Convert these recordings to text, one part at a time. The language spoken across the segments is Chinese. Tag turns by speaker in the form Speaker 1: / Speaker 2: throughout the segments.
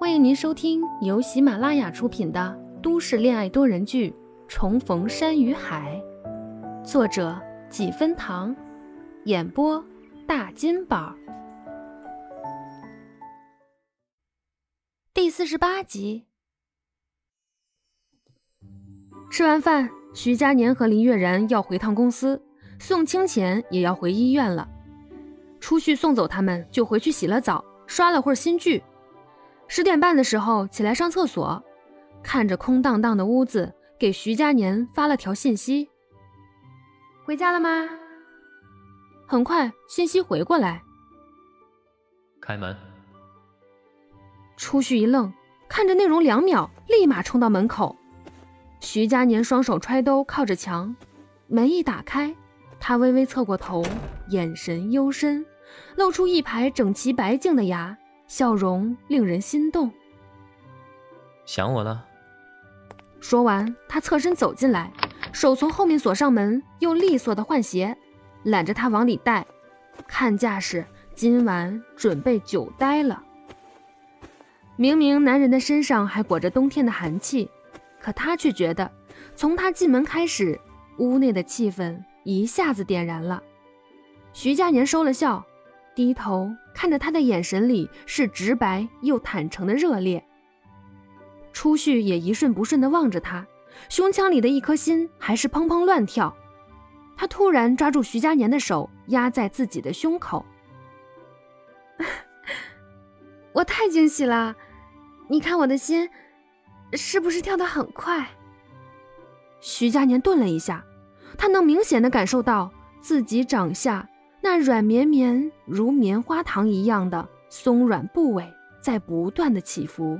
Speaker 1: 欢迎您收听由喜马拉雅出品的都市恋爱多人剧《重逢山与海》，作者几分糖，演播大金宝，第四十八集。吃完饭，徐佳年和林月然要回趟公司，宋清浅也要回医院了。初旭送走他们，就回去洗了澡，刷了会儿新剧。十点半的时候起来上厕所，看着空荡荡的屋子，给徐佳年发了条信息：“回家了吗？”很快信息回过来：“
Speaker 2: 开门。”
Speaker 1: 初旭一愣，看着内容两秒，立马冲到门口。徐佳年双手揣兜，靠着墙，门一打开。他微微侧过头，眼神幽深，露出一排整齐白净的牙，笑容令人心动。
Speaker 2: 想我了。
Speaker 1: 说完，他侧身走进来，手从后面锁上门，又利索的换鞋，揽着他往里带。看架势，今晚准备久待了。明明男人的身上还裹着冬天的寒气，可他却觉得，从他进门开始，屋内的气氛。一下子点燃了，徐佳年收了笑，低头看着他的眼神里是直白又坦诚的热烈。初旭也一瞬不瞬地望着他，胸腔里的一颗心还是砰砰乱跳。他突然抓住徐佳年的手，压在自己的胸口。我太惊喜了，你看我的心，是不是跳得很快？徐佳年顿了一下。他能明显的感受到自己掌下那软绵绵如棉花糖一样的松软部位在不断的起伏，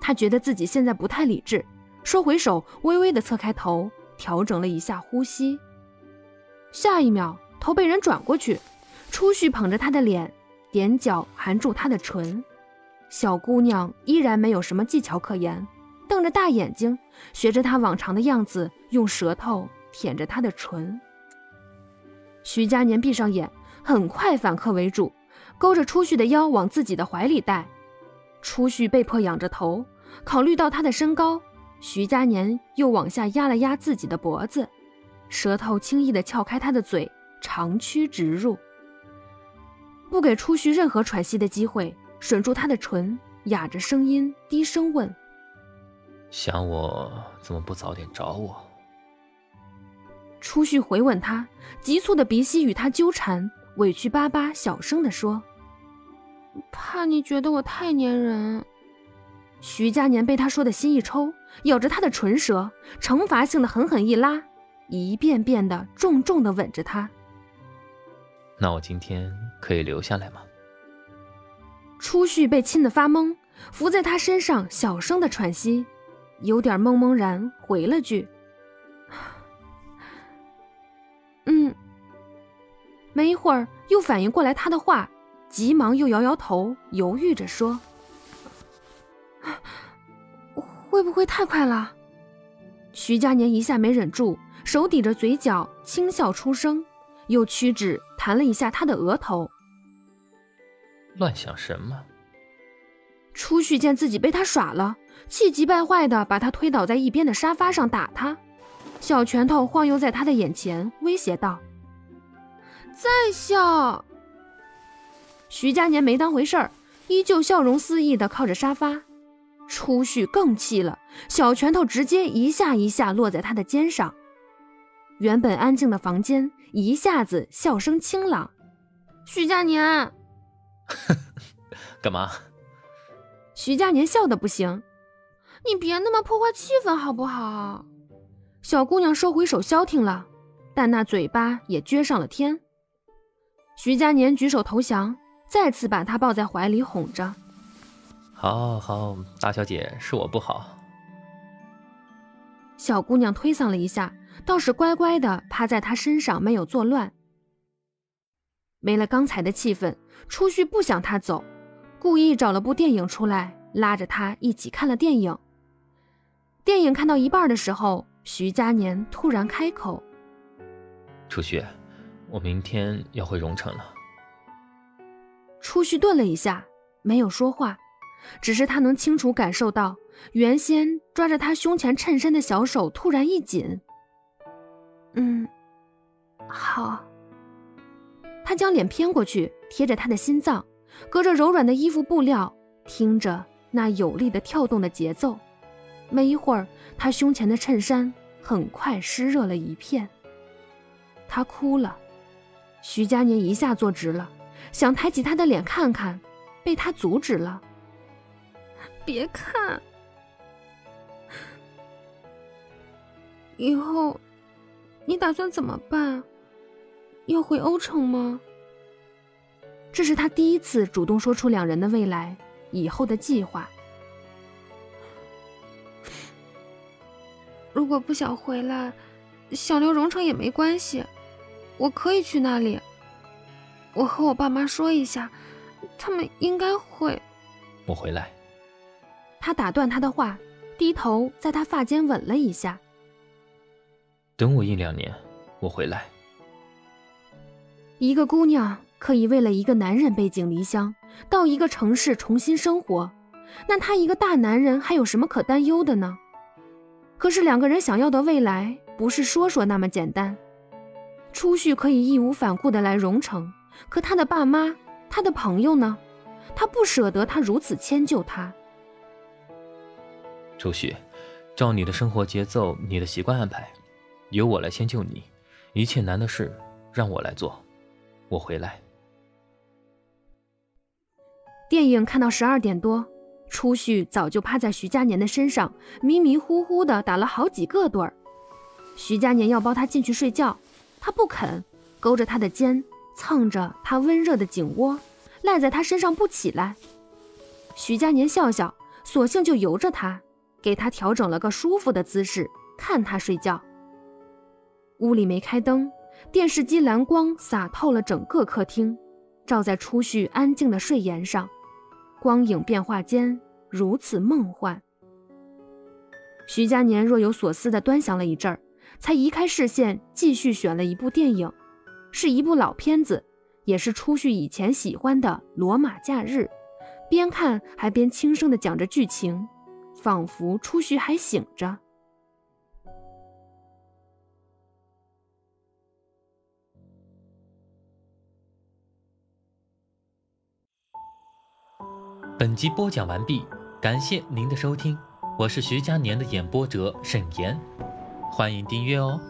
Speaker 1: 他觉得自己现在不太理智，收回手，微微的侧开头，调整了一下呼吸。下一秒，头被人转过去，初旭捧着他的脸，踮脚含住他的唇。小姑娘依然没有什么技巧可言，瞪着大眼睛，学着他往常的样子，用舌头。舔着他的唇，徐佳年闭上眼，很快反客为主，勾着初旭的腰往自己的怀里带。初旭被迫仰着头，考虑到他的身高，徐佳年又往下压了压自己的脖子，舌头轻易地撬开他的嘴，长驱直入，不给初旭任何喘息的机会，吮住他的唇，哑着声音低声问：“
Speaker 2: 想我怎么不早点找我？”
Speaker 1: 初旭回吻他，急促的鼻息与他纠缠，委屈巴巴小声的说：“怕你觉得我太粘人。”徐佳年被他说的心一抽，咬着他的唇舌，惩罚性的狠狠一拉，一遍遍的重重的吻着他。
Speaker 2: 那我今天可以留下来吗？
Speaker 1: 初旭被亲的发懵，伏在他身上小声的喘息，有点懵懵然回了句。没一会儿，又反应过来他的话，急忙又摇摇头，犹豫着说：“会不会太快了？”徐佳年一下没忍住，手抵着嘴角，轻笑出声，又屈指弹了一下他的额头。
Speaker 2: 乱想什么？
Speaker 1: 初旭见自己被他耍了，气急败坏的把他推倒在一边的沙发上打他，小拳头晃悠在他的眼前，威胁道。再笑，徐佳年没当回事儿，依旧笑容肆意的靠着沙发。初旭更气了，小拳头直接一下一下落在他的肩上。原本安静的房间一下子笑声清朗。徐佳年，
Speaker 2: 干嘛？
Speaker 1: 徐佳年笑的不行，你别那么破坏气氛好不好？小姑娘收回手消停了，但那嘴巴也撅上了天。徐佳年举手投降，再次把她抱在怀里哄着。
Speaker 2: 好好，大小姐是我不好。
Speaker 1: 小姑娘推搡了一下，倒是乖乖的趴在他身上，没有作乱。没了刚才的气氛，初旭不想他走，故意找了部电影出来，拉着他一起看了电影。电影看到一半的时候，徐佳年突然开口：“
Speaker 2: 初旭。”我明天要回荣城了。
Speaker 1: 初旭顿了一下，没有说话，只是他能清楚感受到，原先抓着他胸前衬衫的小手突然一紧。嗯，好。他将脸偏过去，贴着他的心脏，隔着柔软的衣服布料，听着那有力的跳动的节奏。没一会儿，他胸前的衬衫很快湿热了一片。他哭了。徐佳年一下坐直了，想抬起他的脸看看，被他阻止了。别看，以后你打算怎么办？要回欧城吗？这是他第一次主动说出两人的未来以后的计划。如果不想回来，想留荣城也没关系。我可以去那里。我和我爸妈说一下，他们应该会。
Speaker 2: 我回来。
Speaker 1: 他打断他的话，低头在他发间吻了一下。
Speaker 2: 等我一两年，我回来。
Speaker 1: 一个姑娘可以为了一个男人背井离乡，到一个城市重新生活，那他一个大男人还有什么可担忧的呢？可是两个人想要的未来，不是说说那么简单。初旭可以义无反顾的来荣城，可他的爸妈、他的朋友呢？他不舍得他如此迁就他。
Speaker 2: 初旭，照你的生活节奏、你的习惯安排，由我来迁就你，一切难的事让我来做。我回来。
Speaker 1: 电影看到十二点多，初旭早就趴在徐佳年的身上，迷迷糊糊的打了好几个盹儿。徐佳年要抱他进去睡觉。他不肯，勾着他的肩，蹭着他温热的颈窝，赖在他身上不起来。徐佳年笑笑，索性就由着他，给他调整了个舒服的姿势，看他睡觉。屋里没开灯，电视机蓝光洒透了整个客厅，照在初旭安静的睡颜上，光影变化间如此梦幻。徐佳年若有所思地端详了一阵儿。才移开视线，继续选了一部电影，是一部老片子，也是初旭以前喜欢的《罗马假日》。边看还边轻声的讲着剧情，仿佛初旭还醒着。
Speaker 2: 本集播讲完毕，感谢您的收听，我是徐佳年的演播者沈岩。欢迎订阅哦。